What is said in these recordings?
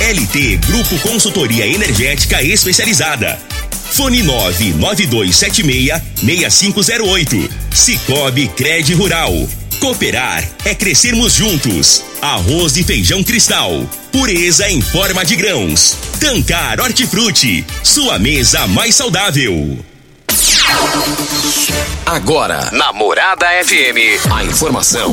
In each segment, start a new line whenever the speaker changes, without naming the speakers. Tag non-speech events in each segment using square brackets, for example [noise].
LT Grupo Consultoria Energética Especializada. Fone 99276-6508. Cicobi Cred Rural. Cooperar é crescermos juntos. Arroz e feijão cristal. Pureza em forma de grãos. Tancar Hortifruti. Sua mesa mais saudável.
Agora, na Morada FM, a informação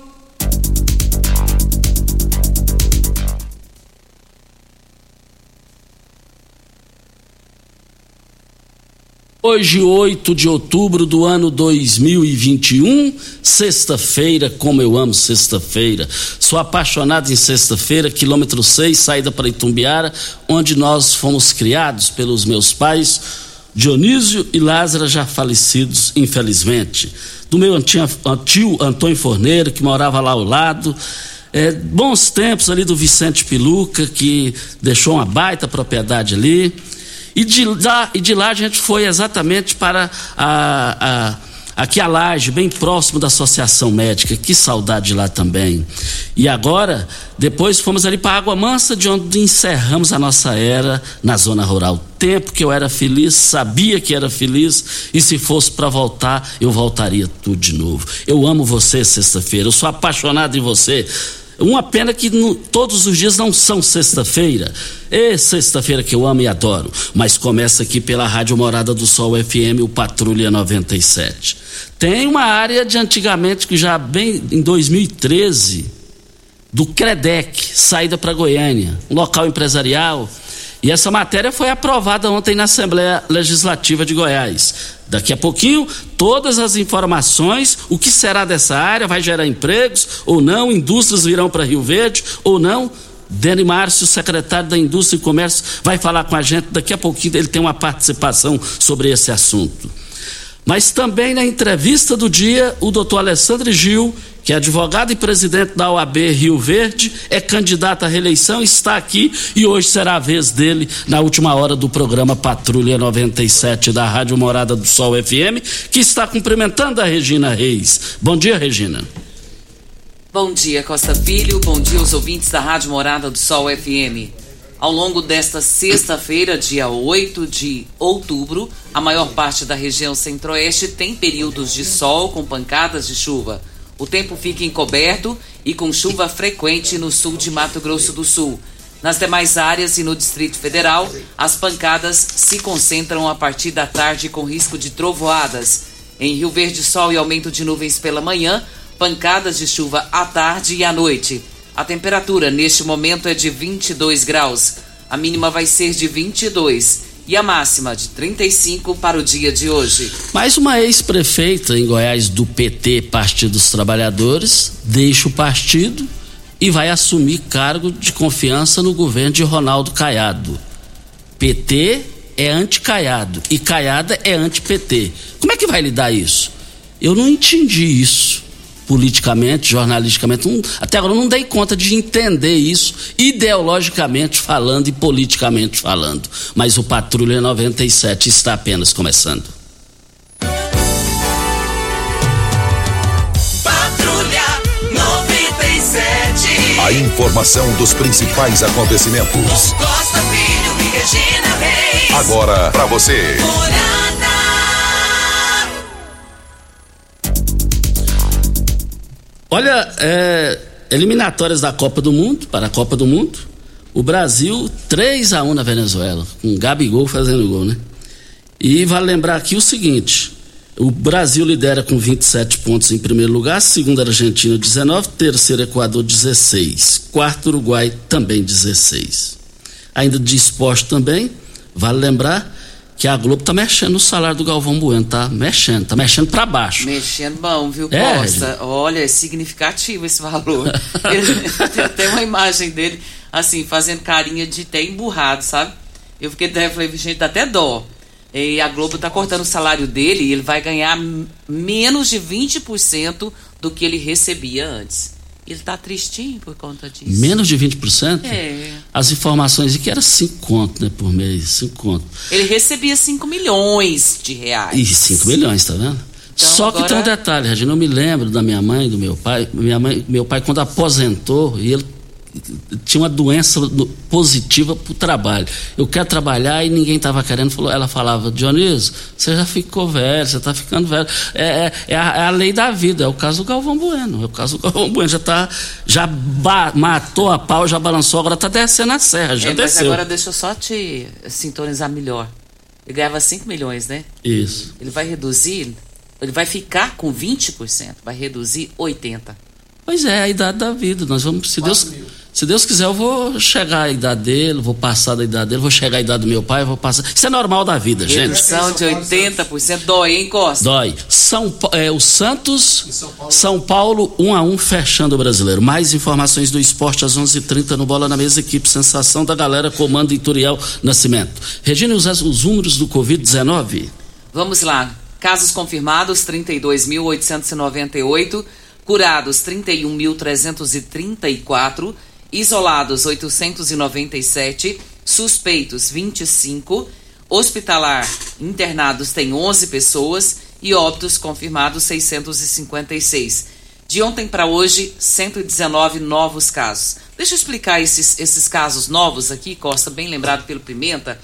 Hoje, 8 de outubro do ano 2021, sexta-feira, como eu amo sexta-feira. Sou apaixonado em sexta-feira, quilômetro 6, saída para Itumbiara, onde nós fomos criados pelos meus pais, Dionísio e Lázaro, já falecidos, infelizmente. Do meu tio Antônio Forneiro, que morava lá ao lado. É, bons tempos ali do Vicente Piluca, que deixou uma baita propriedade ali. E de lá, e de lá a gente foi exatamente para a, a, aqui a Laje, bem próximo da Associação Médica. Que saudade de lá também. E agora, depois fomos ali para Água Mansa, de onde encerramos a nossa era na zona rural. Tempo que eu era feliz, sabia que era feliz, e se fosse para voltar, eu voltaria tudo de novo. Eu amo você, sexta-feira, eu sou apaixonado em você. Uma pena que todos os dias não são sexta-feira. É sexta-feira que eu amo e adoro. Mas começa aqui pela Rádio Morada do Sol FM, o Patrulha 97. Tem uma área de antigamente que já bem em 2013 do Credec, saída para Goiânia, um local empresarial. E essa matéria foi aprovada ontem na Assembleia Legislativa de Goiás. Daqui a pouquinho, todas as informações, o que será dessa área, vai gerar empregos ou não, indústrias virão para Rio Verde ou não. Dani Márcio, secretário da Indústria e Comércio, vai falar com a gente daqui a pouquinho, ele tem uma participação sobre esse assunto. Mas também na entrevista do dia, o doutor Alessandro Gil, que é advogado e presidente da OAB Rio Verde, é candidato à reeleição, está aqui e hoje será a vez dele na última hora do programa Patrulha 97 da Rádio Morada do Sol FM, que está cumprimentando a Regina Reis. Bom dia, Regina.
Bom dia, Costa Filho. Bom dia aos ouvintes da Rádio Morada do Sol FM. Ao longo desta sexta-feira, dia 8 de outubro, a maior parte da região centro-oeste tem períodos de sol com pancadas de chuva. O tempo fica encoberto e com chuva frequente no sul de Mato Grosso do Sul. Nas demais áreas e no Distrito Federal, as pancadas se concentram a partir da tarde com risco de trovoadas. Em Rio Verde, sol e aumento de nuvens pela manhã, pancadas de chuva à tarde e à noite. A temperatura neste momento é de 22 graus. A mínima vai ser de 22 e a máxima de 35 para o dia de hoje.
Mais uma ex-prefeita em Goiás do PT, Partido dos Trabalhadores, deixa o partido e vai assumir cargo de confiança no governo de Ronaldo Caiado. PT é anti-Caiado e Caiada é anti-PT. Como é que vai lidar isso? Eu não entendi isso politicamente, jornalisticamente. Não, até agora não dei conta de entender isso ideologicamente falando e politicamente falando. Mas o Patrulha 97 está apenas começando. Patrulha 97.
A informação dos principais acontecimentos.
Com Costa Filho e Regina Reis.
Agora para você. Morada.
Olha, é, eliminatórias da Copa do Mundo, para a Copa do Mundo. O Brasil 3 a 1 na Venezuela, com Gabigol fazendo gol, né? E vale lembrar aqui o seguinte: o Brasil lidera com 27 pontos em primeiro lugar, segundo Argentina 19, terceiro Equador 16, quarto Uruguai também 16. Ainda de esporte também, vale lembrar que a Globo tá mexendo no salário do Galvão Bueno, tá mexendo, tá mexendo para baixo.
Mexendo bom, viu,
É,
Costa? Olha, é significativo esse valor. [laughs] Ele- Tem até uma imagem dele, assim, fazendo carinha de até emburrado, sabe? Eu fiquei até, falei, gente, dá até dó. E a Globo tá cortando o salário dele e ele vai ganhar menos de 20% do que ele recebia antes. Ele tá tristinho por conta disso.
Menos de 20%?
É.
As informações de que era 5 conto, né, por mês, 5 conto.
Ele recebia 5 milhões de reais.
E 5 milhões, tá vendo? Só que
agora-
tem um detalhe, Regina, eu me lembro da minha mãe, do meu pai. Minha mãe, meu pai, quando aposentou, e ele tinha uma doença positiva para o trabalho. Eu quero trabalhar e ninguém estava querendo. Falou, ela falava, Dionísio, você já ficou velho, você está ficando velho. É, é- é a, é a lei da vida, é o caso do Galvão Bueno. É o caso do [laughs] Galvão Bueno. Já, tá, já matou a pau, já balançou, agora está descendo a serra, já
É, mas
desceu.
agora deixa eu só te sintonizar melhor. Ele ganhava 5 milhões, né?
Isso.
Ele vai reduzir, ele vai ficar com 20%, vai reduzir 80%.
Pois é, a idade da vida. Nós vamos, se Deus, se Deus quiser, eu vou chegar à idade dele, vou passar da idade dele, vou chegar à idade do meu pai, vou passar. Isso é normal da vida, gente.
Redução de 80%, dói, hein, Costa?
Dói. São, é, o Santos, São Paulo, 1 a 1 fechando o brasileiro. Mais informações do esporte às 11:30 no Bola na Mesa, equipe Sensação da Galera, comando Ituriel Nascimento. Regina, os, os números do Covid-19?
Vamos lá. Casos confirmados, 32.898. Curados, 31.334. Isolados, 897. Suspeitos, 25. Hospitalar, internados, tem 11 pessoas. E óbitos confirmados, 656. De ontem para hoje, 119 novos casos. Deixa eu explicar esses, esses casos novos aqui, Costa, bem lembrado pelo Pimenta.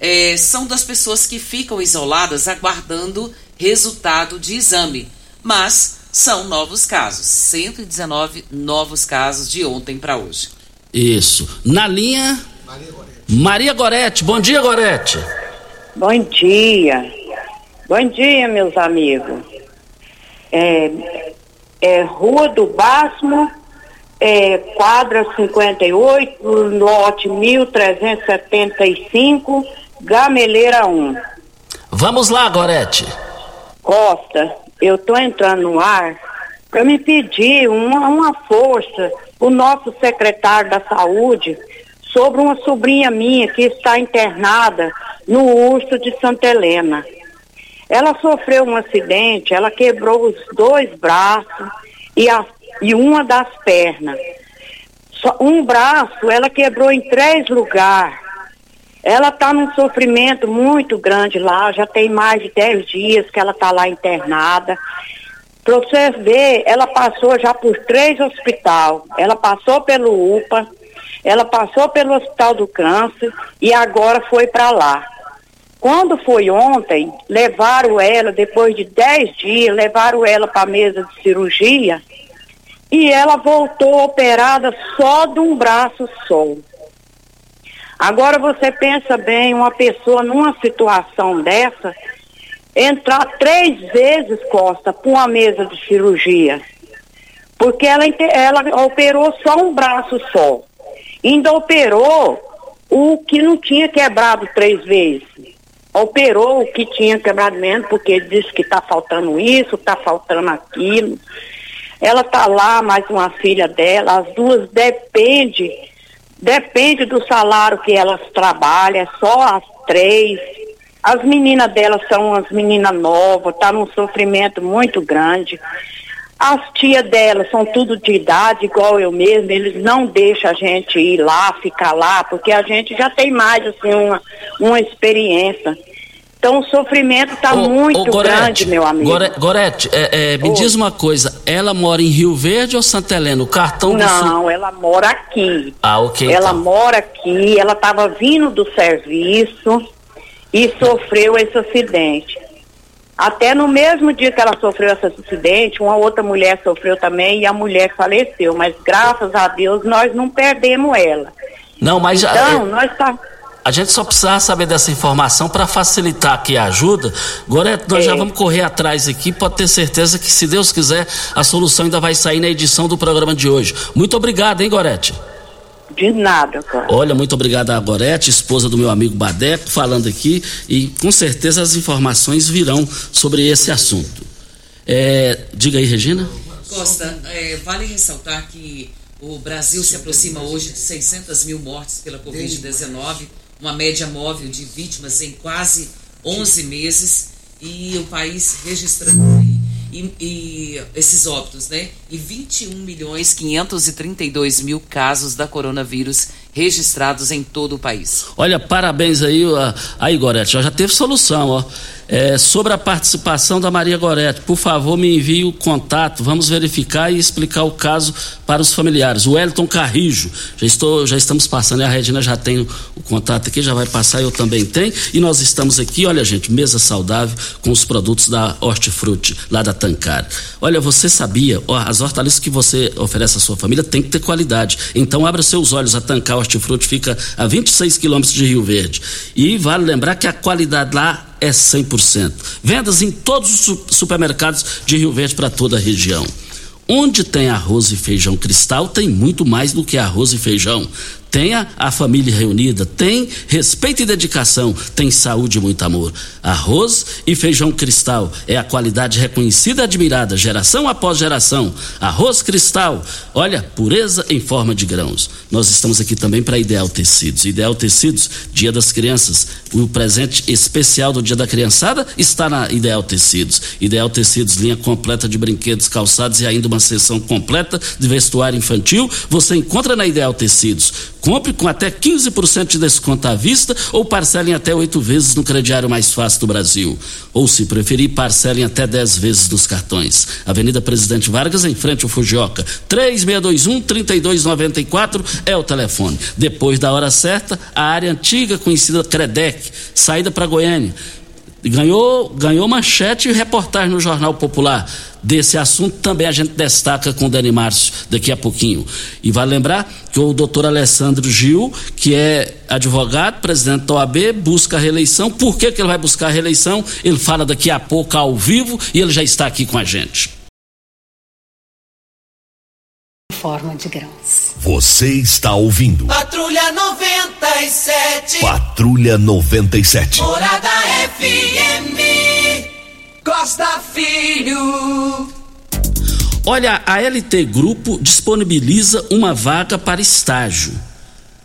É, são das pessoas que ficam isoladas aguardando resultado de exame. Mas são novos casos. 119 novos casos de ontem para hoje.
Isso. Na linha. Maria Gorete. Bom dia, Gorete.
Bom dia. Bom dia, meus amigos. É, é Rua do Basmo, é, quadra 58, lote 1375, Gameleira 1.
Vamos lá, Gorete.
Costa, eu tô entrando no ar para me pedir uma, uma força, o nosso secretário da Saúde, sobre uma sobrinha minha que está internada no Urso de Santa Helena. Ela sofreu um acidente, ela quebrou os dois braços e, a, e uma das pernas. Só um braço ela quebrou em três lugares. Ela está num sofrimento muito grande lá, já tem mais de 10 dias que ela está lá internada. Para você ver, ela passou já por três hospitais. Ela passou pelo UPA, ela passou pelo Hospital do Câncer e agora foi para lá. Quando foi ontem, levaram ela, depois de 10 dias, levaram ela para a mesa de cirurgia e ela voltou operada só de um braço só. Agora você pensa bem, uma pessoa numa situação dessa, entrar três vezes, Costa, para uma mesa de cirurgia. Porque ela, ela operou só um braço só. Ainda operou o que não tinha quebrado três vezes. Operou o que tinha quebrado menos, porque disse que está faltando isso, está faltando aquilo. Ela está lá, mais uma filha dela, as duas depende, depende do salário que elas trabalham, é só as três. As meninas delas são umas meninas novas, tá num sofrimento muito grande. As tias delas são tudo de idade, igual eu mesmo, eles não deixam a gente ir lá, ficar lá, porque a gente já tem mais, assim, uma, uma experiência. Então o sofrimento está muito
Gorete,
grande, meu amigo.
Gore- Gorete, é, é, me
Oi.
diz uma coisa, ela mora em Rio Verde ou Santa Helena? O cartão do Sul...
Não, ela mora aqui.
Ah, ok.
Ela
então.
mora aqui, ela estava vindo do serviço e sofreu esse acidente. Até no mesmo dia que ela sofreu esse acidente, uma outra mulher sofreu também e a mulher faleceu. Mas graças a Deus nós não perdemos ela.
Não, mas
Então, nós tá.
A gente só precisava saber dessa informação para facilitar aqui a ajuda. Gorete, nós
É.
já vamos correr atrás aqui, pode ter certeza que, se Deus quiser, a solução ainda vai sair na edição do programa de hoje. Muito obrigado, hein, Gorete?
De nada, cara.
Olha, muito obrigado a Gorete, esposa do meu amigo Badeco, falando aqui e com certeza as informações virão sobre esse assunto. É, diga aí, Regina.
Costa, é, vale ressaltar que o Brasil se aproxima hoje de 600 mil mortes pela Covid-19, uma média móvel de vítimas em quase 11 meses e o país registrando e, e esses óbitos, né? E 21 milhões 532 mil casos da coronavírus registrados em todo o país.
Olha, parabéns aí, aí Gorete, já teve solução, ó. É, sobre a participação da Maria Gorete, por favor, me envie o contato, vamos verificar e explicar o caso para os familiares. O Elton Carrijo, já, estou, já estamos passando, a Regina já tem o, o contato aqui, já vai passar, eu também tenho. E nós estamos aqui, olha, gente, mesa saudável com os produtos da Hortifruti, lá da Tancar. Olha, você sabia, ó, as hortaliças que você oferece à sua família tem que ter qualidade. Então, abra seus olhos, a Tancar Hortifruti fica a 26 quilômetros de Rio Verde. E vale lembrar que a qualidade lá é 100%. Vendas em todos os su- supermercados de Rio Verde para toda a região. Onde tem arroz e feijão cristal, tem muito mais do que arroz e feijão. Tenha a família reunida, tem respeito e dedicação, tem saúde e muito amor. Arroz e feijão cristal é a qualidade reconhecida e admirada, geração após geração. Arroz cristal, olha, pureza em forma de grãos. Nós estamos aqui também para Ideal Tecidos. Ideal Tecidos, Dia das Crianças, o presente especial do Dia da Criançada está na Ideal Tecidos. Ideal Tecidos, linha completa de brinquedos, calçados e ainda uma seção completa de vestuário infantil, você encontra na Ideal Tecidos. Compre com até 15% de desconto à vista ou parcelem até oito vezes no crediário mais fácil do Brasil. Ou, se preferir, parcelem até 10 vezes nos cartões. Avenida Presidente Vargas, em frente ao Fujioka. 3621-3294 é o telefone. Depois da hora certa, a área antiga conhecida Credec, saída para Goiânia. Ganhou, ganhou manchete e reportagem no Jornal Popular. Desse assunto também a gente destaca com o Dani Márcio daqui a pouquinho. E vale lembrar que o doutor Alessandro Gil, que é advogado, presidente da OAB, busca a reeleição. Por que, que ele vai buscar a reeleição? Ele fala daqui a pouco ao vivo e ele já está aqui com a gente.
Forma de grãos.
Você está ouvindo
Patrulha 97.
Patrulha 97.
Morada FM. Costa Filho.
Olha, a LT Grupo disponibiliza uma vaga para estágio.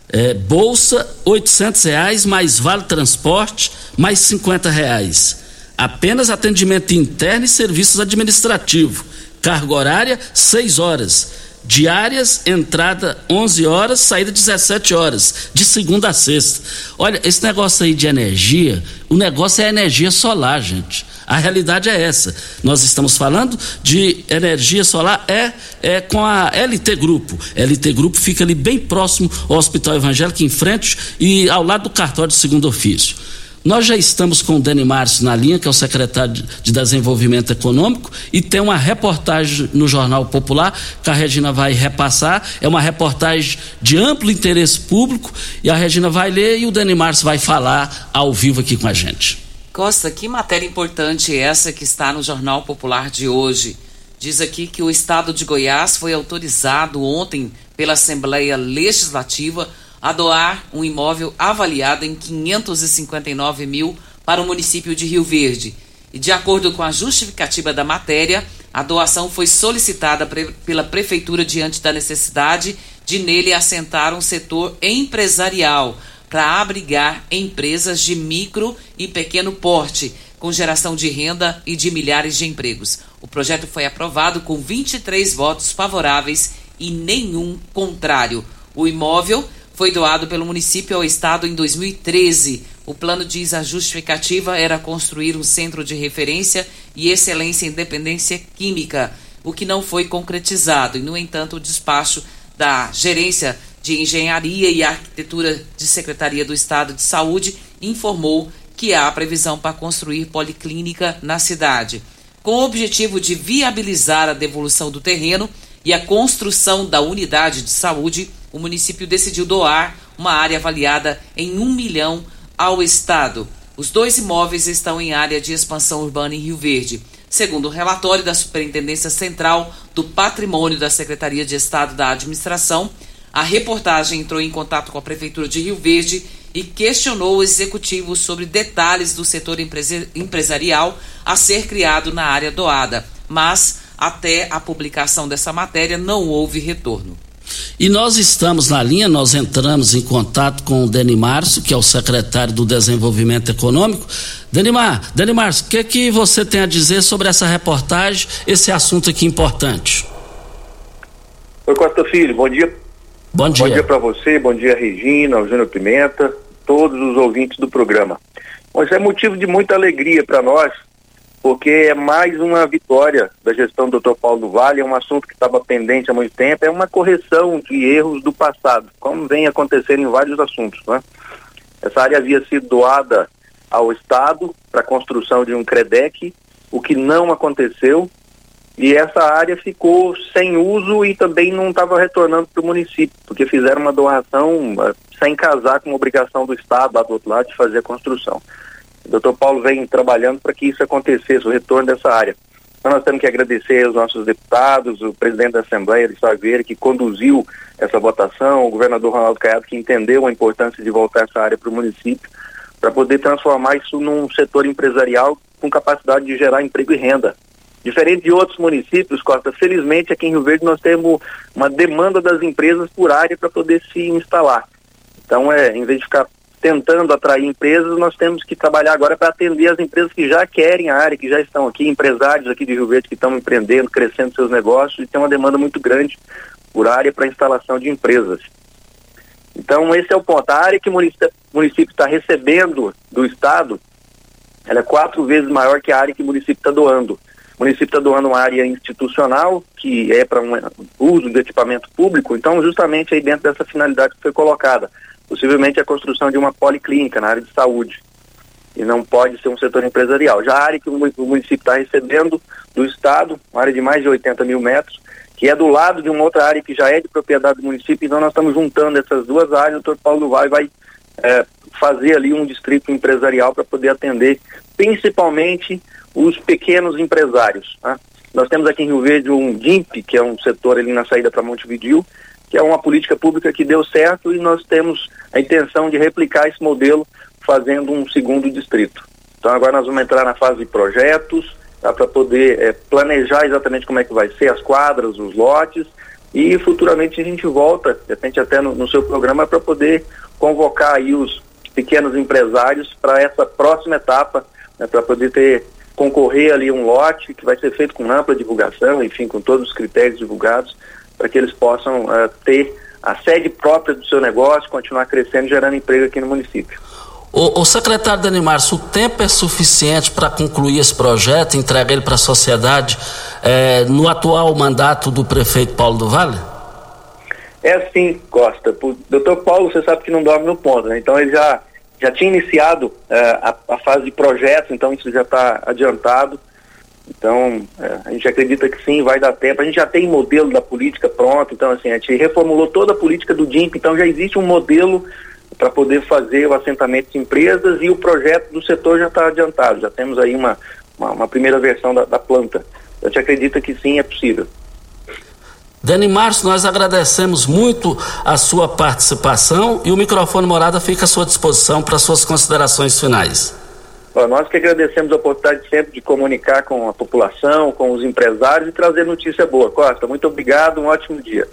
É, bolsa R$ reais mais vale transporte mais R$ reais. Apenas atendimento interno e serviços administrativos. Carga horária 6 horas. Diárias, entrada 11 horas, saída 17 horas, de segunda a sexta. Olha, esse negócio aí de energia, o negócio é energia solar, gente. A realidade é essa. Nós estamos falando de energia solar é, é com a LT Grupo. LT Grupo fica ali bem próximo ao Hospital Evangélico, em frente e ao lado do cartório de segundo ofício. Nós já estamos com o Dani Márcio na linha, que é o secretário de Desenvolvimento Econômico, e tem uma reportagem no Jornal Popular que a Regina vai repassar. É uma reportagem de amplo interesse público, e a Regina vai ler e o Dani Márcio vai falar ao vivo aqui com a gente.
Costa, que matéria importante é essa que está no Jornal Popular de hoje? Diz aqui que o estado de Goiás foi autorizado ontem pela Assembleia Legislativa a doar um imóvel avaliado em 559 mil para o município de Rio Verde. E de acordo com a justificativa da matéria, a doação foi solicitada pre pela prefeitura diante da necessidade de nele assentar um setor empresarial para abrigar empresas de micro e pequeno porte, com geração de renda e de milhares de empregos. O projeto foi aprovado com 23 votos favoráveis e nenhum contrário. O imóvel foi doado pelo município ao estado em 2013 O plano diz a justificativa era construir um centro de referência e excelência em dependência química, o que não foi concretizado. E, no entanto, o despacho da Gerência de Engenharia e Arquitetura de Secretaria do Estado de Saúde informou que há previsão para construir policlínica na cidade. Com o objetivo de viabilizar a devolução do terreno e a construção da unidade de saúde, o município decidiu doar uma área avaliada em um milhão ao Estado. Os dois imóveis estão em área de expansão urbana em Rio Verde. Segundo o relatório da Superintendência Central do Patrimônio da Secretaria de Estado da Administração, a reportagem entrou em contato com a Prefeitura de Rio Verde e questionou o executivo sobre detalhes do setor empresarial a ser criado na área doada, mas até a publicação dessa matéria não houve retorno.
E nós estamos na linha, nós entramos em contato com o Denimar, que é o secretário do Desenvolvimento Econômico. Denimar, Denimar, o que, que você tem a dizer sobre essa reportagem, esse assunto aqui importante?
Oi, Costa Filho, bom dia.
Bom dia.
Bom dia para você, bom dia, Regina, ao Júnior Pimenta, todos os ouvintes do programa. Mas é motivo de muita alegria para nós porque é mais uma vitória da gestão do Dr. Paulo Vale, é um assunto que estava pendente há muito tempo, é uma correção de erros do passado, como vem acontecendo em vários assuntos. Né? Essa área havia sido doada ao Estado para a construção de um CREDEC, o que não aconteceu, e essa área ficou sem uso e também não estava retornando para o município, porque fizeram uma doação uh, sem casar com a obrigação do Estado lá do outro lado de fazer a construção. O doutor Paulo vem trabalhando para que isso acontecesse, o retorno dessa área. Então nós temos que agradecer aos nossos deputados, o presidente da Assembleia de Saveira, que conduziu essa votação, o governador Ronaldo Caiado, que entendeu a importância de voltar essa área para o município, para poder transformar isso num setor empresarial com capacidade de gerar emprego e renda. Diferente de outros municípios, Costa, felizmente aqui em Rio Verde nós temos uma demanda das empresas por área para poder se instalar. Então, é, em vez de ficar tentando atrair empresas, nós temos que trabalhar agora para atender as empresas que já querem a área, que já estão aqui, empresários aqui de Rio Verde que estão empreendendo, crescendo seus negócios e tem uma demanda muito grande por área para instalação de empresas. Então, esse é o ponto. A área que o município está recebendo do Estado, ela é quatro vezes maior que a área que o município está doando. O município está doando uma área institucional, que é para um uso de equipamento público, então justamente aí dentro dessa finalidade que foi colocada possivelmente a construção de uma policlínica na área de saúde. E não pode ser um setor empresarial. Já a área que o município está recebendo do Estado, uma área de mais de 80 mil metros, que é do lado de uma outra área que já é de propriedade do município, então nós estamos juntando essas duas áreas, o doutor Paulo Vai vai é, fazer ali um distrito empresarial para poder atender principalmente os pequenos empresários. Né? Nós temos aqui em Rio Verde um DIMP, que é um setor ali na saída para Montevidil, que é uma política pública que deu certo e nós temos a intenção de replicar esse modelo fazendo um segundo distrito. Então agora nós vamos entrar na fase de projetos tá, para poder é, planejar exatamente como é que vai ser as quadras, os lotes e futuramente a gente volta, de repente até no, no seu programa, para poder convocar aí os pequenos empresários para essa próxima etapa, né, para poder ter concorrer ali um lote que vai ser feito com ampla divulgação, enfim, com todos os critérios divulgados para que eles possam uh, ter a sede própria do seu negócio, continuar crescendo, gerando emprego aqui no município.
O, o secretário Dani Márcio, o tempo é suficiente para concluir esse projeto, entregar ele para a sociedade é, no atual mandato do prefeito Paulo do Vale?
É sim, Costa. O doutor Paulo, você sabe que não dorme no ponto, né? Então ele já, já tinha iniciado uh, a, a, fase de projetos, então isso já está adiantado. Então, é, a gente acredita que sim, vai dar tempo. A gente já tem modelo da política pronto, então assim, a gente reformulou toda a política do DIMP, então já existe um modelo para poder fazer o assentamento de empresas e o projeto do setor já está adiantado, já temos aí uma, uma, uma primeira versão da, da, planta. A gente acredita que sim, é possível.
Dani Márcio, nós agradecemos muito a sua participação e o microfone Morada fica à sua disposição para suas considerações finais.
Nós que agradecemos a oportunidade sempre de comunicar com a população, com os empresários e trazer notícia boa. Costa, muito obrigado, um ótimo dia.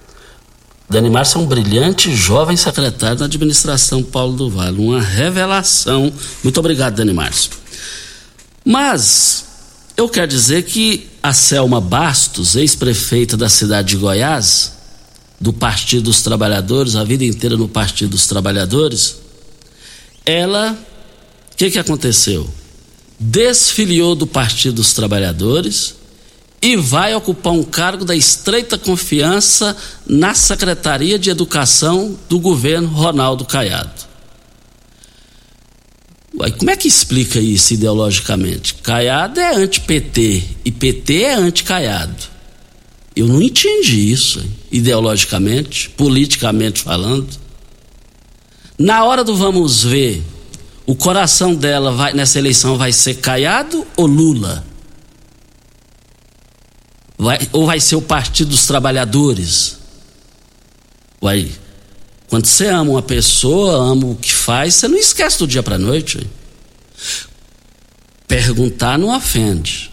Dani Márcio é um brilhante jovem secretário da administração Paulo do Vale, uma revelação. Muito obrigado, Dani Márcio. Mas eu quero dizer que a Selma Bastos, ex-prefeita da cidade de Goiás, do Partido dos Trabalhadores, a vida inteira no Partido dos Trabalhadores, ela que, que aconteceu? Desfiliou do Partido dos Trabalhadores e vai ocupar um cargo da estreita confiança na Secretaria de Educação do governo Ronaldo Caiado. Como é que explica isso ideologicamente? Caiado é anti-PT e PT é anti-Caiado. Eu não entendi isso, ideologicamente, politicamente falando. Na hora do vamos ver, o coração dela vai, nessa eleição vai ser Caiado ou Lula? Vai, ou vai ser o Partido dos Trabalhadores? Vai. Quando você ama uma pessoa, ama o que faz, você não esquece do dia para noite. Perguntar não ofende.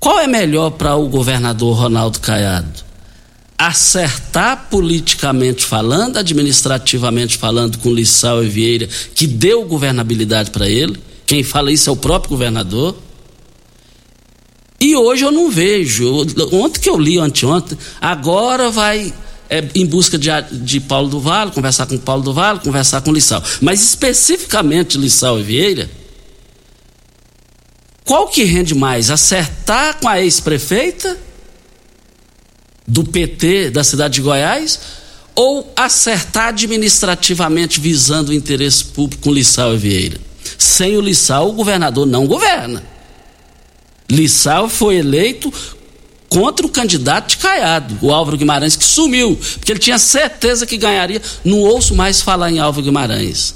Qual é melhor para o governador Ronaldo Caiado? Acertar politicamente falando, administrativamente falando com Lissau e Vieira, que deu governabilidade para ele. Quem fala isso é o próprio governador e hoje eu não vejo. Ontem que eu li, anteontem, agora vai é, em busca de, de Paulo do Vale, conversar com Paulo do Vale, conversar com Lissau. Mas especificamente Lissau e Vieira, qual que rende mais? Acertar com a ex-prefeita do PT da cidade de Goiás ou acertar administrativamente visando o interesse público com Lissau e Vieira? Sem o Lissau, o governador não governa. Lissau foi eleito contra o candidato de Caiado, o Álvaro Guimarães, que sumiu, porque ele tinha certeza que ganharia. Não ouço mais falar em Álvaro Guimarães.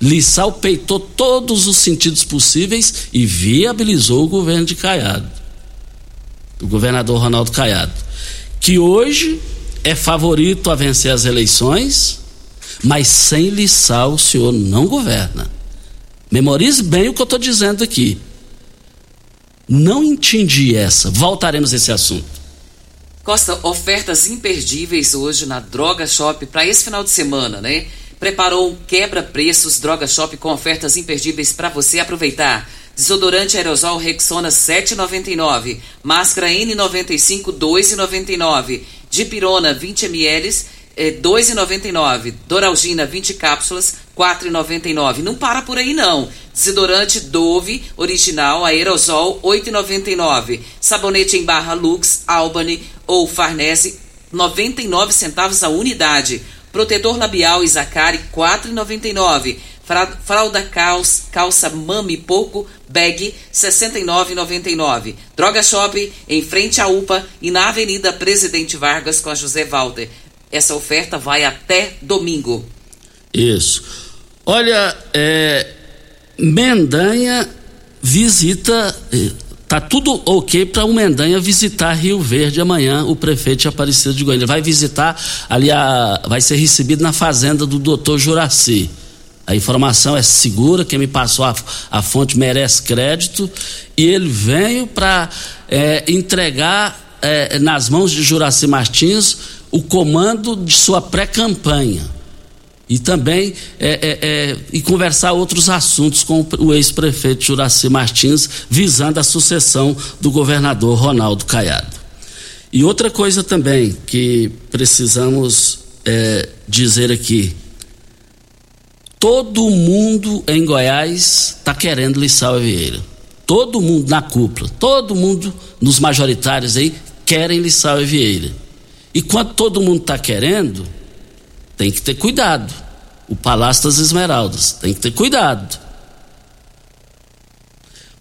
Lissau peitou todos os sentidos possíveis e viabilizou o governo de Caiado, o governador Ronaldo Caiado, que hoje é favorito a vencer as eleições, mas sem Lissau o senhor não governa. Memorize bem o que eu estou dizendo aqui. Não entendi essa. Voltaremos a esse assunto.
Costa, ofertas imperdíveis hoje na Droga Shop para esse final de semana, né? Preparou um quebra-preços Droga Shop com ofertas imperdíveis para você aproveitar. Desodorante aerosol Rexona 7,99. Máscara N95 2,99. Dipirona 20 ml é, 2,99. Doralgina 20 cápsulas 4,99. Não para por aí não. Desodorante Dove original aerosol 8,99. Sabonete em barra Lux, Albany ou Farnese 99 centavos a unidade. Protetor labial Isacari 4,99. Fralda calça, calça mami pouco bag 69,99. Droga Shop em frente à UPA e na Avenida Presidente Vargas com a José Walter. Essa oferta vai até domingo.
Isso. Olha, é, Mendanha visita. Eh, tá tudo ok para o Mendanha visitar Rio Verde amanhã, o prefeito Aparecido de Goiânia. Vai visitar ali, a, vai ser recebido na fazenda do doutor Juraci. A informação é segura, quem me passou a, a fonte merece crédito. E ele veio para é, entregar é, nas mãos de Juraci Martins o comando de sua pré-campanha e também é, é, é, e conversar outros assuntos com o ex-prefeito Juraci Martins, visando a sucessão do governador Ronaldo Caiado. E outra coisa também que precisamos é, dizer aqui: todo mundo em Goiás está querendo Lissau Vieira. Todo mundo na cúpula, todo mundo nos majoritários aí querem Lissau Vieira. E quando todo mundo está querendo, tem que ter cuidado. O Palácio das Esmeraldas, tem que ter cuidado.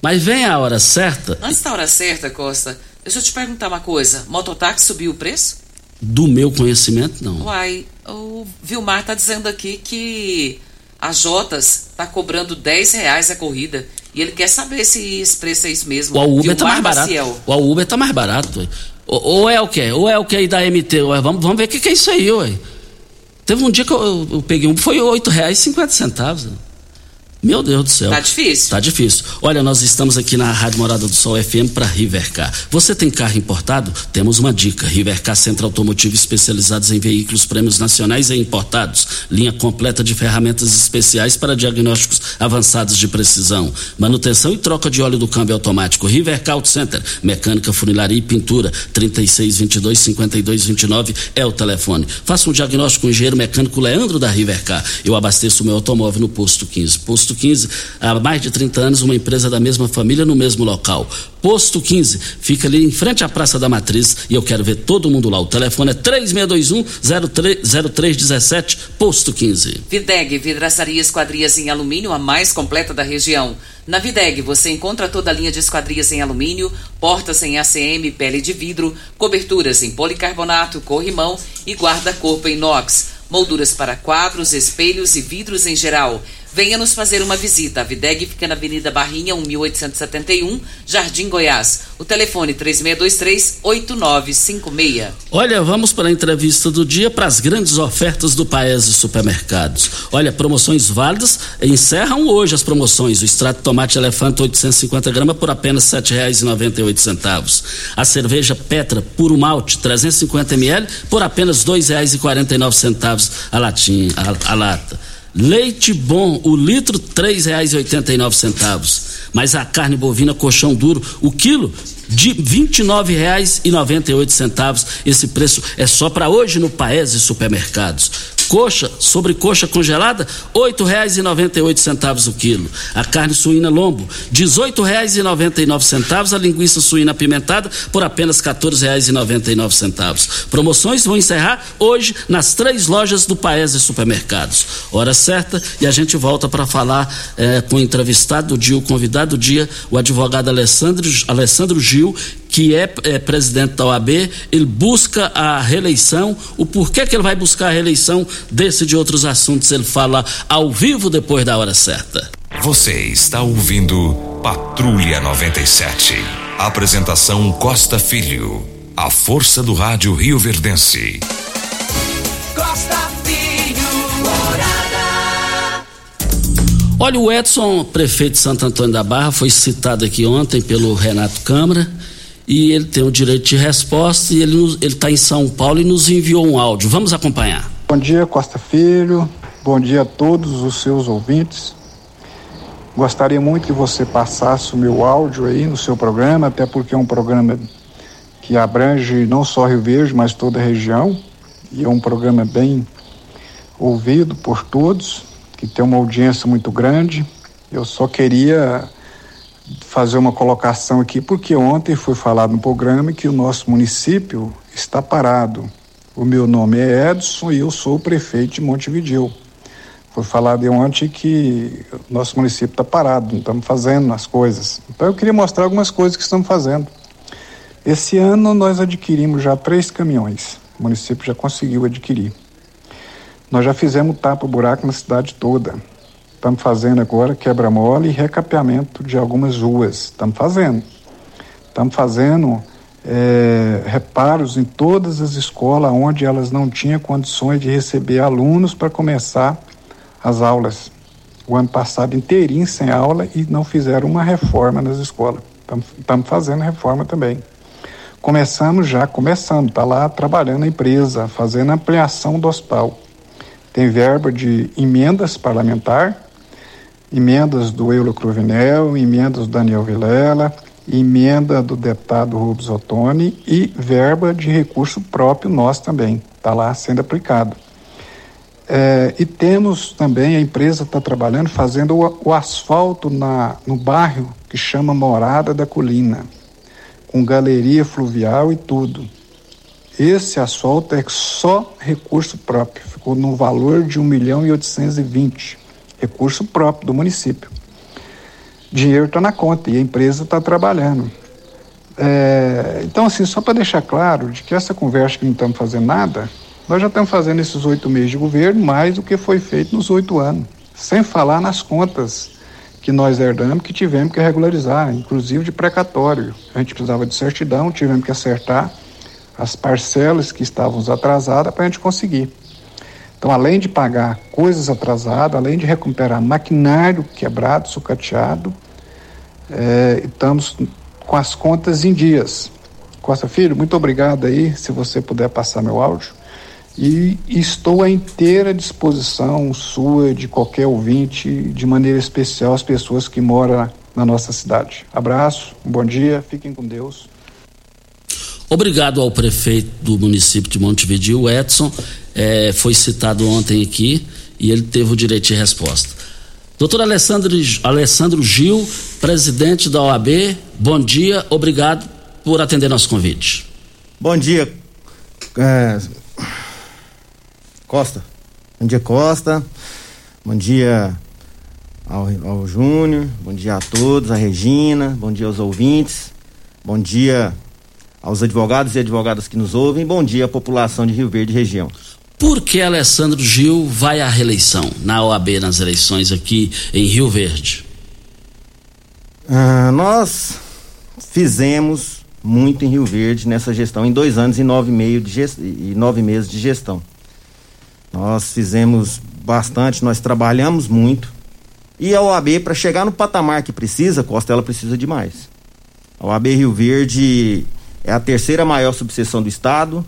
Mas vem a hora certa.
Antes da hora certa, Costa, deixa eu te perguntar uma coisa: mototáxi subiu o preço?
Do meu conhecimento, não.
Uai, o Vilmar tá dizendo aqui que a Jotas tá cobrando 10 reais a corrida. E ele quer saber se esse preço é isso mesmo.
O Uber Vilmar tá mais barato. Maciel. O Uber tá mais barato. Ou, ou é o que? Ou é o que aí da MT? Ué, vamos, vamos ver o que, que é isso aí, ué. Teve um dia que eu, eu, eu peguei um, foi R$ 8,50. Meu Deus do céu.
Tá difícil.
Tá difícil. Olha, nós estamos aqui na Rádio Morada do Sol FM para Rivercar. Você tem carro importado? Temos uma dica. Rivercar Centro Automotivo especializados em veículos prêmios nacionais e importados. Linha completa de ferramentas especiais para diagnósticos avançados de precisão. Manutenção e troca de óleo do câmbio automático. Rivercar Auto Center. Mecânica, funilaria e pintura. 3622 5229 é o telefone. Faça um diagnóstico com o engenheiro mecânico Leandro da Rivercar. Eu abasteço o meu automóvel no posto 15. Posto Posto 15, há mais de 30 anos, uma empresa da mesma família no mesmo local. Posto 15, fica ali em frente à Praça da Matriz e eu quero ver todo mundo lá. O telefone é 3621-0317, Posto 15.
Videg, vidraçaria esquadrias em alumínio, a mais completa da região. Na Videg você encontra toda a linha de esquadrias em alumínio, portas em ACM, pele de vidro, coberturas em policarbonato, corrimão e guarda-corpo em inox, molduras para quadros, espelhos e vidros em geral. Venha nos fazer uma visita. A Videg fica na Avenida Barrinha, 1871, Jardim Goiás. O telefone 3623-8956.
Olha, vamos para a entrevista do dia para as grandes ofertas do Paese Supermercados. Olha, promoções válidas encerram hoje as promoções. O extrato tomate elefante 850 gramas por apenas R$ 7,98. A cerveja Petra puro malte 350 ml por apenas R$ 2,49 a latinha, a, a lata. Leite bom, o litro três reais e oitenta e nove centavos. Mas a carne bovina colchão duro, o quilo de vinte e nove reais e noventa e oito centavos. Esse preço é só para hoje no Paese Supermercados. Coxa, sobre coxa congelada, oito centavos o quilo. A carne suína lombo, nove centavos. A linguiça suína apimentada por apenas nove centavos. Promoções vão encerrar hoje nas três lojas do Paese Supermercados. Hora certa e a gente volta para falar eh, com o entrevistado do dia, o convidado do dia, o advogado Alessandro, Alessandro Gil, que é, é, presidente da OAB, ele busca a reeleição. O porquê que ele vai buscar a reeleição desse e de outros assuntos, ele fala ao vivo depois da hora certa.
Você está ouvindo Patrulha 97. Apresentação Costa Filho. A força do rádio Rio Verdense.
Costa Filho, morada.
Olha, o Edson, prefeito de Santo Antônio da Barra, foi citado aqui ontem pelo Renato Câmara e ele tem o direito de resposta e ele está em São Paulo e nos enviou um áudio. Vamos acompanhar.
Bom dia, Costa Filho. Bom dia a todos os seus ouvintes. Gostaria muito que você passasse o meu áudio aí no seu programa, até porque é um programa que abrange não só Rio Verde, mas toda a região. E é um programa bem ouvido por todos, que tem uma audiência muito grande. Eu só queria fazer uma colocação aqui, porque ontem foi falado no programa que o nosso município está parado. O meu nome é Edson e eu sou o prefeito de Montevideo. Foi falado ontem que nosso município está parado, não estamos fazendo as coisas. Então eu queria mostrar algumas coisas que estamos fazendo. Esse ano nós adquirimos já três caminhões. O município já conseguiu adquirir. Nós já fizemos tapa-buraco na cidade toda. Estamos fazendo agora quebra-mola e recapeamento de algumas ruas. Estamos fazendo. Estamos fazendo é, reparos em todas as escolas onde elas não tinham condições de receber alunos para começar as aulas. O ano passado inteirinho sem aula e não fizeram uma reforma nas escolas. Estamos fazendo reforma também. Começamos já, começando, está lá trabalhando a empresa, fazendo ampliação do hospital. Tem verba de emendas parlamentar, emendas do Eulo Cruvinel, emendas do Daniel Vilela, emenda do deputado Rubens Ottoni e verba de recurso próprio nosso também, está lá sendo aplicado. É, e temos também, a empresa está trabalhando, fazendo o, o asfalto na, no bairro que chama Morada da Colina, com galeria fluvial e tudo. Esse asfalto é só recurso próprio, ficou no valor de 1 milhão e 820, recurso próprio do município. Dinheiro está na conta e a empresa está trabalhando. É, então, assim, só para deixar claro de que essa conversa que não estamos fazendo nada, nós já estamos fazendo esses oito meses de governo mais do que foi feito nos oito anos. Sem falar nas contas que nós herdamos, que tivemos que regularizar, inclusive de precatório. A gente precisava de certidão, tivemos que acertar as parcelas que estavam atrasadas para a gente conseguir. Então, além de pagar coisas atrasadas, além de recuperar maquinário quebrado, sucateado, é, estamos com as contas em dias. Costa Filho, muito obrigado aí, se você puder passar meu áudio. E estou à inteira disposição sua, de qualquer ouvinte, de maneira especial as pessoas que moram na nossa cidade. Abraço, bom dia, fiquem com Deus.
Obrigado ao prefeito do município de Montevideo, Edson. É, foi citado ontem aqui e ele teve o direito de resposta. Doutor Alessandro, Alessandro Gil, presidente da OAB, bom dia, obrigado por atender nosso convite.
Bom dia, é... Costa. Bom dia, Costa. Bom dia ao, ao Júnior. Bom dia a todos, a Regina. Bom dia aos ouvintes. Bom dia aos advogados e advogadas que nos ouvem. Bom dia à população de Rio Verde região.
Por que Alessandro Gil vai à reeleição na OAB nas eleições aqui em Rio Verde?
Ah, nós fizemos muito em Rio Verde nessa gestão, em dois anos e nove, meio e nove meses de gestão. Nós fizemos bastante, nós trabalhamos muito. E a OAB, para chegar no patamar que precisa, Costa, ela precisa de mais. A OAB Rio Verde é a terceira maior subseção do estado,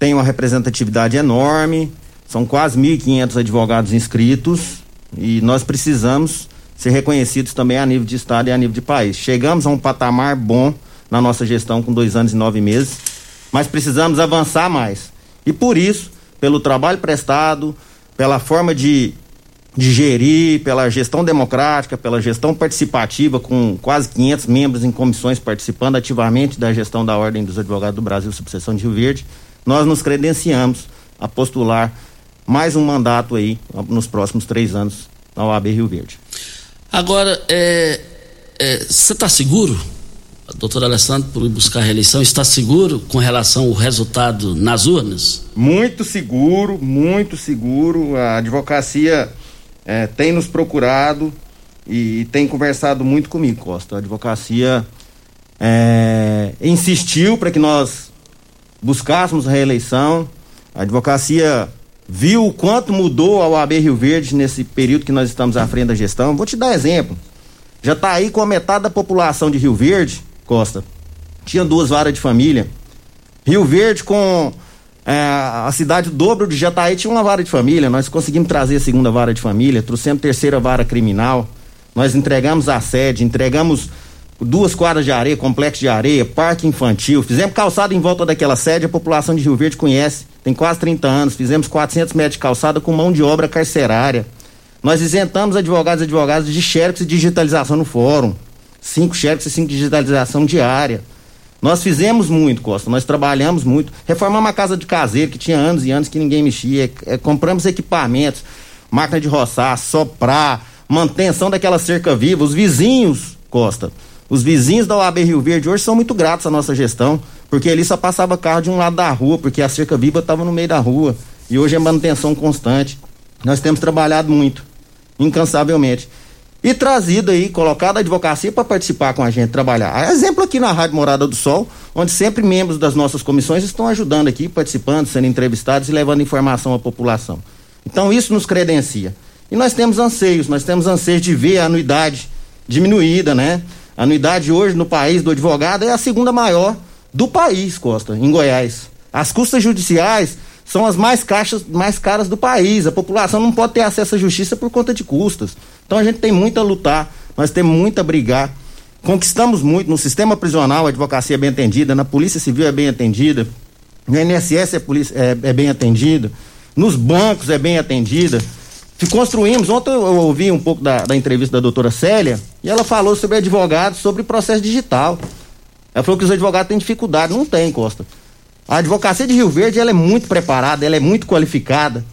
tem uma representatividade enorme, são quase 1.500 advogados inscritos e nós precisamos ser reconhecidos também a nível de estado e a nível de país. Chegamos a um patamar bom na nossa gestão com dois anos e nove meses, mas precisamos avançar mais. E por isso, pelo trabalho prestado, pela forma de, de gerir, pela gestão democrática, pela gestão participativa, com quase 500 membros em comissões participando ativamente da gestão da Ordem dos Advogados do Brasil, subseção de Rio Verde, nós nos credenciamos a postular mais um mandato aí nos próximos três anos na OAB Rio Verde.
Agora, você é, é, está seguro, doutor Alessandro, por ir buscar a reeleição, está seguro com relação ao resultado nas urnas?
Muito seguro, muito seguro. A advocacia é, tem nos procurado e, e, tem conversado muito comigo, Costa. A advocacia é, insistiu para que nós buscássemos a reeleição. A advocacia viu o quanto mudou a OAB Rio Verde nesse período que nós estamos à frente da gestão. Vou te dar exemplo. Já está aí com a metade da população de Rio Verde, Costa. Tinha duas varas de família. Rio Verde com é, a cidade do dobro de Jataí tinha uma vara de família. Nós conseguimos trazer a segunda vara de família, trouxemos terceira vara criminal. Nós entregamos a sede, entregamos duas quadras de areia, complexo de areia, parque infantil. Fizemos calçada em volta daquela sede, a população de Rio Verde conhece, tem quase 30 anos. Fizemos 400 metros de calçada com mão de obra carcerária. Nós isentamos advogados e advogadas de xerox e digitalização no fórum. Cinco xerox e cinco digitalização diária. Nós fizemos muito, Costa, nós trabalhamos muito. Reformamos a casa de caseiro, que tinha anos e anos que ninguém mexia. É, compramos equipamentos, máquina de roçar, soprar, manutenção daquela cerca viva. Os vizinhos, Costa, os vizinhos da OAB Rio Verde hoje são muito gratos à nossa gestão, porque ali só passava carro de um lado da rua, porque a cerca viva estava no meio da rua. E hoje é manutenção constante. Nós temos trabalhado muito, incansavelmente. E trazido aí, colocado a advocacia para participar com a gente, trabalhar. Exemplo aqui na Rádio Morada do Sol, onde sempre membros das nossas comissões estão ajudando aqui, participando, sendo entrevistados e levando informação à população. Então isso nos credencia. E nós temos anseios, nós temos anseios de ver a anuidade diminuída, né? A anuidade hoje no país do advogado é a segunda maior do país, Costa, em Goiás. As custas judiciais são as mais, caixas, mais caras do país. A população não pode ter acesso à justiça por conta de custas. Então a gente tem muito a lutar, nós temos muito a brigar. Conquistamos muito no sistema prisional, a advocacia é bem atendida, na Polícia Civil é bem atendida, no INSS é, polícia, é, é bem atendida, nos bancos é bem atendida construímos, ontem eu ouvi um pouco da, da, entrevista da doutora Célia, e ela falou sobre advogados, sobre processo digital. Ela falou que os advogados têm dificuldade, não tem, Costa. A advocacia de Rio Verde, ela é muito preparada, ela é muito qualificada.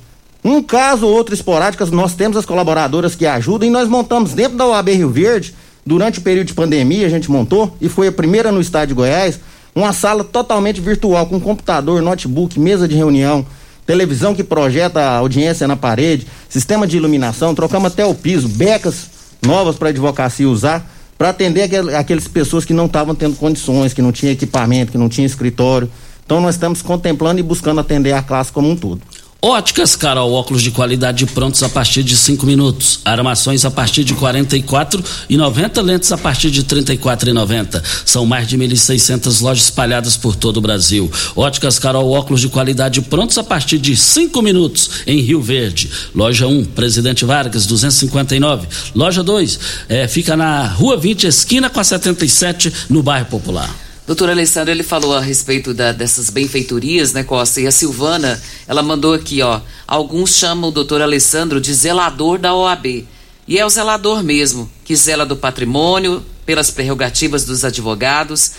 Um caso ou outro esporádico, nós temos as colaboradoras que ajudam e nós montamos dentro da OAB Rio Verde, durante o período de pandemia, a gente montou, e foi a primeira no estado de Goiás, uma sala totalmente virtual, com computador, notebook, mesa de reunião, televisão que projeta a audiência na parede, sistema de iluminação, trocamos até o piso, becas novas para a advocacia usar, para atender aquel, aquelas pessoas que não estavam tendo condições, que não tinham equipamento, que não tinham escritório. Então nós estamos contemplando e buscando atender a classe como um todo.
Óticas Carol, óculos de qualidade prontos a partir de 5 minutos. Armações a partir de 44 e 90 lentes a partir de 34 e 90. São mais de 1.600 lojas espalhadas por todo o Brasil. Óticas Carol, óculos de qualidade prontos a partir de 5 minutos em Rio Verde. Loja 1, Presidente Vargas, 259. Loja 2, é, fica na Rua 20, esquina com a 77, no bairro Popular.
Doutor Alessandro, ele falou a respeito da, dessas benfeitorias, né, Costa? E a Silvana, ela mandou aqui, ó. Alguns chamam o doutor Alessandro de zelador da OAB. e é o zelador mesmo, que zela do patrimônio, pelas prerrogativas dos advogados,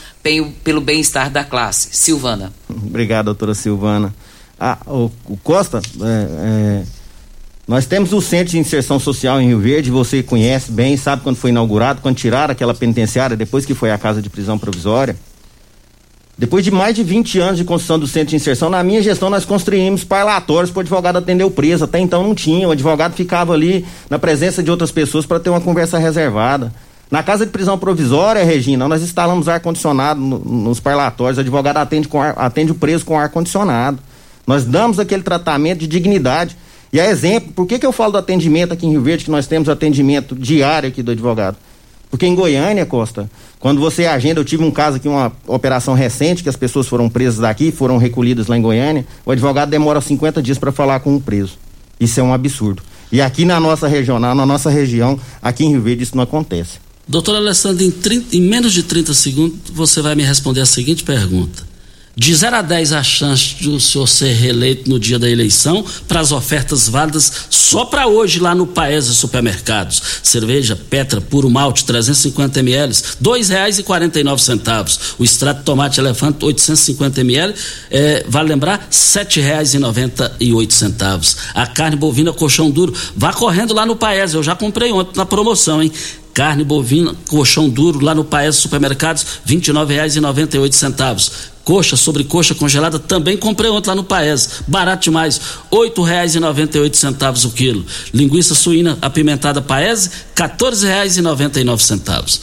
pelo bem-estar da classe. Silvana.
Obrigado, doutora Silvana. Ah, o, o Costa, é, é, nós temos o Centro de Inserção Social em Rio Verde, você conhece bem, sabe quando foi inaugurado, quando tiraram aquela penitenciária, depois que foi a casa de prisão provisória. Depois de mais de 20 anos de construção do centro de inserção, na minha gestão nós construímos parlatórios para o advogado atender o preso. Até então não tinha. O advogado ficava ali na presença de outras pessoas para ter uma conversa reservada. Na casa de prisão provisória, Regina, nós instalamos ar-condicionado no, nos parlatórios. O advogado atende, com ar, atende o preso com ar-condicionado. Nós damos aquele tratamento de dignidade. E a exemplo, por que, que eu falo do atendimento aqui em Rio Verde, que nós temos atendimento diário aqui do advogado? Porque em Goiânia, Costa, quando você agenda, eu tive um caso aqui, uma operação recente, que as pessoas foram presas daqui, foram recolhidas lá em Goiânia, o advogado demora 50 dias para falar com o preso. Isso é um absurdo. E aqui na nossa regional, na nossa região, aqui em Rio Verde, isso não acontece.
Doutor Alessandro, em, 30, em menos de 30 segundos, você vai me responder a seguinte pergunta. De 0 a 10 a chance de o senhor ser reeleito no dia da eleição para as ofertas válidas só para hoje lá no Paese Supermercados. Cerveja Petra Puro Malte 350 ml, nove centavos. O extrato de tomate elefante 850 ml, é, vale lembrar, oito centavos. A carne bovina colchão duro, vá correndo lá no Paese, eu já comprei ontem na promoção, hein? Carne bovina, colchão duro, lá no Paese Supermercados, R$ 29,98. Coxa, sobre coxa congelada, também comprei ontem lá no Paese. Barato demais, R$ 8,98 o quilo. Linguiça suína apimentada Paese, R$ 14,99.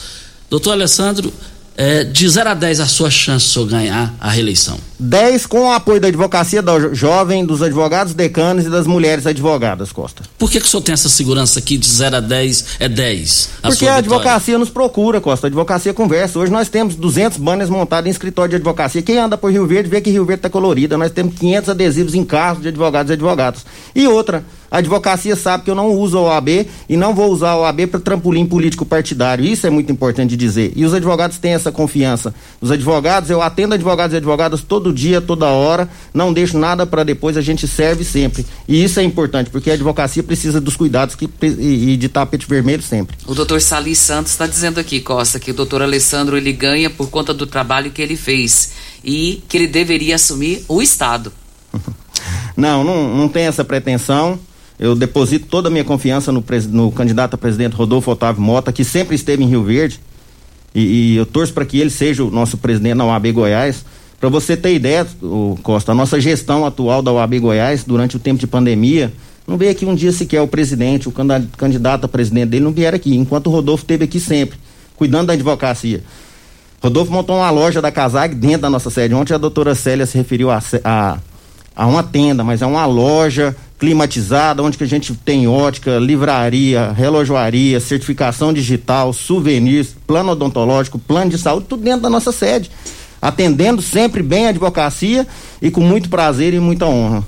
Doutor Alessandro, é, de 0 a 10 a sua chance de senhor ganhar a reeleição?
10 com o apoio da advocacia da jovem, dos advogados decanos e das mulheres advogadas, Costa.
Por que, que o senhor tem essa segurança aqui de 0 a 10 é 10?
A Porque a advocacia nos procura, Costa. A advocacia conversa. Hoje nós temos 200 banners montados em escritório de advocacia. Quem anda por Rio Verde vê que Rio Verde está colorida. Nós temos 500 adesivos em carros de advogados e advogados. E outra, a advocacia sabe que eu não uso a OAB e não vou usar a OAB para trampolim político partidário. Isso é muito importante de dizer. E os advogados têm essa confiança. Os advogados, eu atendo advogados e advogadas todo dia, toda hora, não deixo nada para depois, a gente serve sempre. E isso é importante, porque a advocacia precisa dos cuidados que, e, e de tapete vermelho sempre.
O doutor Sali Santos está dizendo aqui, Costa, que o doutor Alessandro ele ganha por conta do trabalho que ele fez e que ele deveria assumir o Estado. [laughs]
não, não, não tem essa pretensão. Eu deposito toda a minha confiança no, no candidato a presidente Rodolfo Otávio Mota, que sempre esteve em Rio Verde. E, e eu torço para que ele seja o nosso presidente na UAB Goiás. Para você ter ideia, o Costa, a nossa gestão atual da UAB Goiás, durante o tempo de pandemia, não veio aqui um dia sequer o presidente, o candidato a presidente dele não vieram aqui, enquanto o Rodolfo esteve aqui sempre, cuidando da advocacia. Rodolfo montou uma loja da Casag dentro da nossa sede. Ontem a doutora Célia se referiu a, a, a uma tenda, mas é uma loja climatizada, onde que a gente tem ótica, livraria, relojoaria, certificação digital, souvenirs, plano odontológico, plano de saúde, tudo dentro da nossa sede. Atendendo sempre bem a advocacia e com muito prazer e muita honra.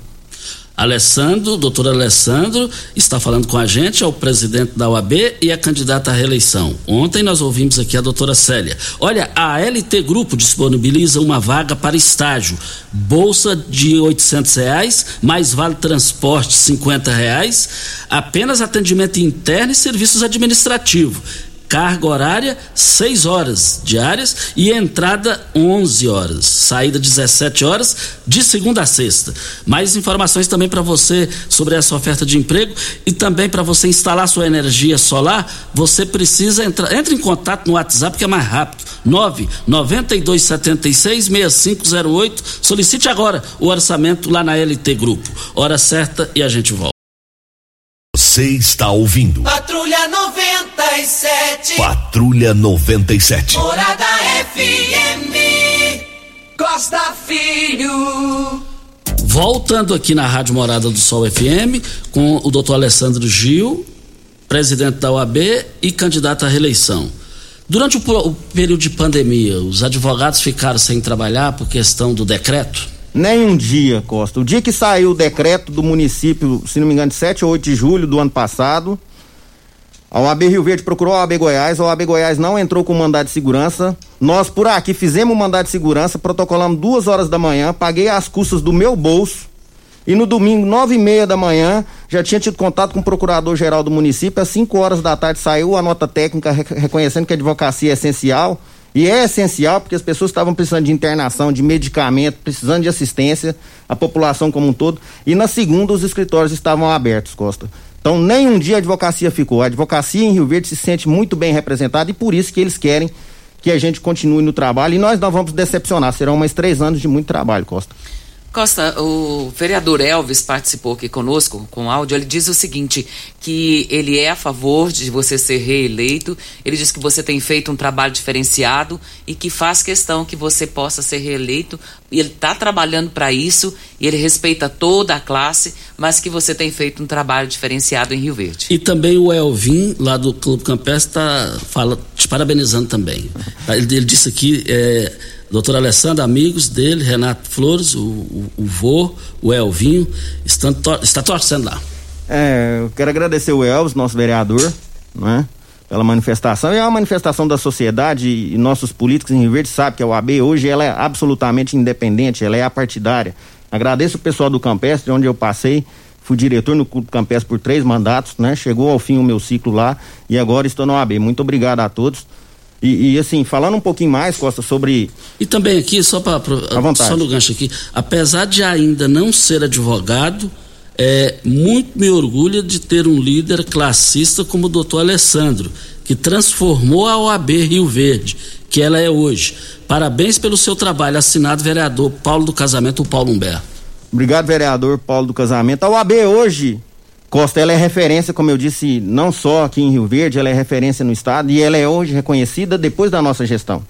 Alessandro, doutor Alessandro, está falando com a gente, é o presidente da UAB e é candidato à reeleição. Ontem nós ouvimos aqui a doutora Célia. Olha, a LT Grupo disponibiliza uma vaga para estágio, bolsa de oitocentos reais, mais vale transporte cinquenta reais, apenas atendimento interno e serviços administrativos carga horária 6 horas diárias e entrada 11 horas, saída 17 horas de segunda a sexta. Mais informações também para você sobre essa oferta de emprego e também para você instalar sua energia solar, você precisa entrar, entre em contato no WhatsApp que é mais rápido. 99276 6508. Solicite agora o orçamento lá na LT Grupo. Hora certa e a gente volta.
Você está ouvindo.
Patrulha 97.
Patrulha 97.
Morada FM. Costa Filho.
Voltando aqui na Rádio Morada do Sol FM com o doutor Alessandro Gil, presidente da UAB e candidato à reeleição. Durante o, o período de pandemia, os advogados ficaram sem trabalhar por questão do decreto?
Nem um dia, Costa. O dia que saiu o decreto do município, se não me engano, de 7 ou 8 de julho do ano passado, a OAB Rio Verde procurou a OAB Goiás, a OAB Goiás não entrou com mandado de segurança. Nós, por aqui, fizemos o mandado de segurança, protocolamos duas horas da manhã, paguei as custas do meu bolso E no domingo, nove e meia da manhã, já tinha tido contato com o procurador-geral do município. Às 5 horas da tarde saiu a nota técnica reconhecendo que a advocacia é essencial. E é essencial porque as pessoas estavam precisando de internação, de medicamento, precisando de assistência, a população como um todo. E na segunda, os escritórios estavam abertos, Costa. Então, nem um dia a advocacia ficou. A advocacia em Rio Verde se sente muito bem representada e por isso que eles querem que a gente continue no trabalho. E nós não vamos decepcionar. Serão mais três anos de muito trabalho, Costa.
Costa, o vereador Elvis participou aqui conosco com áudio. Ele diz o seguinte: que ele é a favor de você ser reeleito. Ele diz que você tem feito um trabalho diferenciado e que faz questão que você possa ser reeleito. E ele está trabalhando para isso e ele respeita toda a classe, mas que você tem feito um trabalho diferenciado em Rio Verde.
E também o Elvin, lá do Clube Campestre, está te parabenizando também. Ele, ele disse aqui. É, doutor Alessandro, amigos dele, Renato Flores, o, o, o vô, o Elvinho, estão, to, está torcendo lá.
É, eu quero agradecer o Elvis, nosso vereador, né? Pela manifestação, é uma manifestação da sociedade e nossos políticos em Rio Verde sabem que a OAB hoje ela é absolutamente independente, ela é apartidária. Agradeço o pessoal do Campestre, onde eu passei, fui diretor no Clube Campestre por três mandatos, né? Chegou ao fim o meu ciclo lá e agora estou na OAB. Muito obrigado a todos. E, e, assim, falando um pouquinho mais, Costa, sobre.
E também aqui, só para. Só no gancho aqui, apesar de ainda não ser advogado, é, muito me orgulha de ter um líder classista como o doutor Alessandro, que transformou a OAB Rio Verde, que ela é hoje. Parabéns pelo seu trabalho, assinado vereador Paulo do Casamento, o Paulo Humberto.
Obrigado, vereador Paulo do Casamento. A OAB hoje Costa, ela é referência, como eu disse, não só aqui em Rio Verde, ela é referência no estado e ela é hoje reconhecida depois da nossa gestão.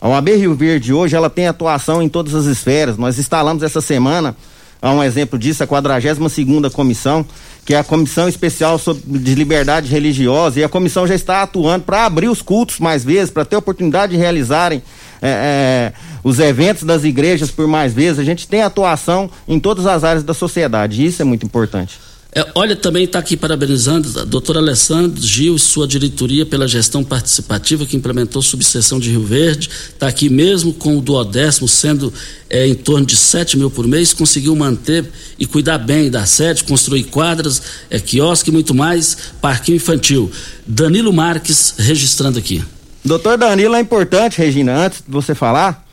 A OAB Rio Verde hoje, ela tem atuação em todas as esferas. Nós instalamos essa semana, há um exemplo disso, a 42 segunda comissão, que é a Comissão Especial de Liberdade Religiosa, e a comissão já está atuando para abrir os cultos mais vezes, para ter oportunidade de realizarem é, é, os eventos das igrejas por mais vezes. A gente tem atuação em todas as áreas da sociedade, e isso é muito importante.
É, olha, também está aqui parabenizando a doutora Alessandro Gil e sua diretoria pela gestão participativa que implementou subseção de Rio Verde. Está aqui mesmo com o duodécimo sendo é, em torno de 7 mil por mês, conseguiu manter e cuidar bem da sede, construir quadras, é, quiosque e muito mais, parquinho infantil. Danilo Marques registrando aqui.
Doutor Danilo, é importante, Regina, antes de você falar,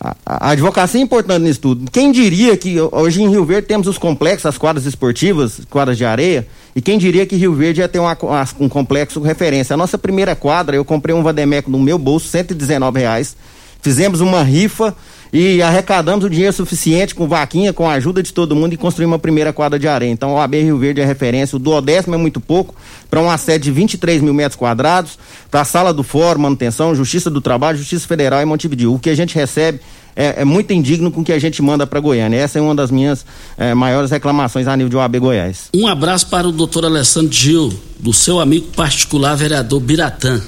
a, a, advocacia é importante nisso tudo. Quem diria que hoje em Rio Verde temos os complexos, as quadras esportivas, quadras de areia, e quem diria que Rio Verde ia ter uma, um complexo referência. A nossa primeira quadra, eu comprei um Vademeco no meu bolso, 119 reais. Fizemos uma rifa e arrecadamos o dinheiro suficiente com vaquinha, com a ajuda de todo mundo e construímos uma primeira quadra de areia. Então, o AB Rio Verde é referência. O duodécimo é muito pouco para uma sede de 23 mil metros quadrados, para a sala do fórum, manutenção, Justiça do Trabalho, Justiça Federal e Montevideo. O que a gente recebe é, é muito indigno com o que a gente manda para Goiânia. Essa é uma das minhas é, maiores reclamações a nível de OAB Goiás.
Um abraço para o doutor Alessandro Gil, do seu amigo particular, vereador Biratã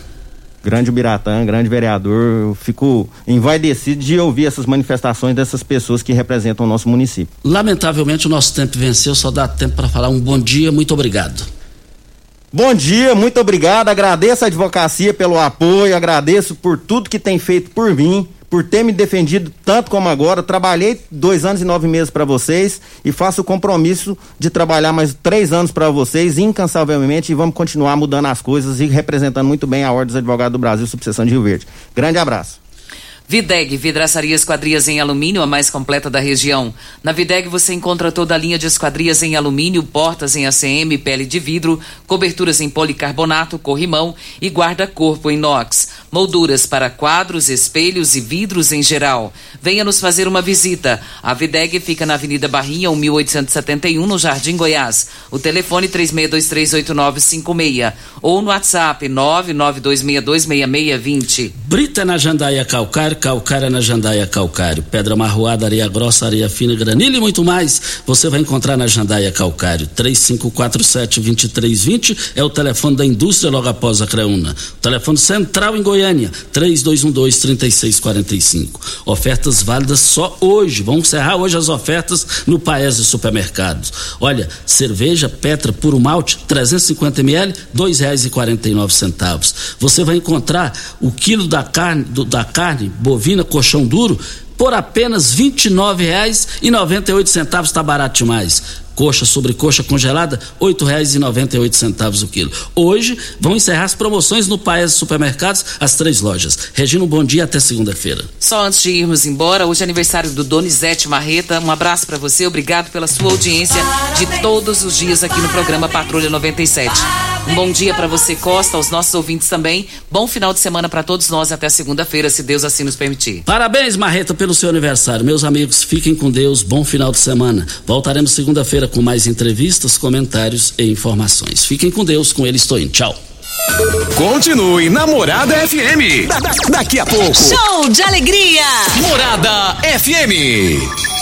grande Biratã, grande vereador, eu fico envaidecido de ouvir essas manifestações dessas pessoas que representam o nosso município.
Lamentavelmente o nosso tempo venceu, só dá tempo para falar um bom dia, muito obrigado.
Bom dia, muito obrigado, agradeço a advocacia pelo apoio, agradeço por tudo que tem feito por mim, por ter me defendido tanto como agora. Trabalhei dois anos e nove meses para vocês e faço o compromisso de trabalhar mais três anos para vocês incansavelmente e vamos continuar mudando as coisas e representando muito bem a Ordem dos Advogados do Brasil, subseção de Rio Verde. Grande abraço.
Videg, vidraçaria esquadrias em alumínio, a mais completa da região. Na Videg você encontra toda a linha de esquadrias em alumínio, portas em ACM, pele de vidro, coberturas em policarbonato, corrimão e guarda-corpo inox. Molduras para quadros, espelhos e vidros em geral. Venha nos fazer uma visita. A Videg fica na Avenida Barrinha, 1871, no Jardim Goiás. O telefone 36238956 ou no WhatsApp 992626620.
Brita na Jandaia Calcário calcária na Jandaia Calcário, pedra marroada, areia grossa, areia fina, granilha e muito mais, você vai encontrar na Jandaia Calcário. 3547-2320 é o telefone da indústria logo após a Creuna. O telefone central em Goiânia, 3212-3645. Ofertas válidas só hoje. Vamos encerrar hoje as ofertas no Paese Supermercados. Olha, cerveja Petra Puro Malte, 350 ml, dois reais e quarenta e nove centavos. Você vai encontrar o quilo da carne, do, da carne bovina, colchão duro, por apenas R$ 29,98 está barato demais. Coxa sobre coxa congelada, R$ 8,98 o quilo. Hoje vão encerrar as promoções no Paes Supermercados, as três lojas. Regina, um bom dia até segunda-feira.
Só antes de irmos embora, hoje é aniversário do Donizete Marreta. Um abraço para você, obrigado pela sua audiência de todos os dias aqui no programa Patrulha 97. Um bom dia para você, Costa, aos nossos ouvintes também. Bom final de semana para todos nós até segunda-feira, se Deus assim nos permitir.
Parabéns, Marreta, pelo seu aniversário. Meus amigos, fiquem com Deus. Bom final de semana. Voltaremos segunda-feira com mais entrevistas, comentários e informações. Fiquem com Deus, com ele estou indo. Tchau.
Continue Namorada FM. Da, da, daqui a pouco.
Show de alegria.
Morada FM.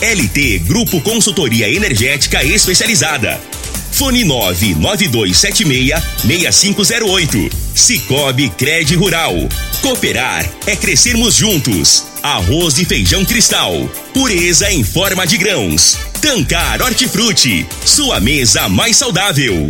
LT Grupo Consultoria Energética Especializada. Fone 99276-6508. Cicobi Cred Rural. Cooperar é crescermos juntos. Arroz e feijão cristal. Pureza em forma de grãos. Tancar Hortifruti. Sua mesa mais saudável.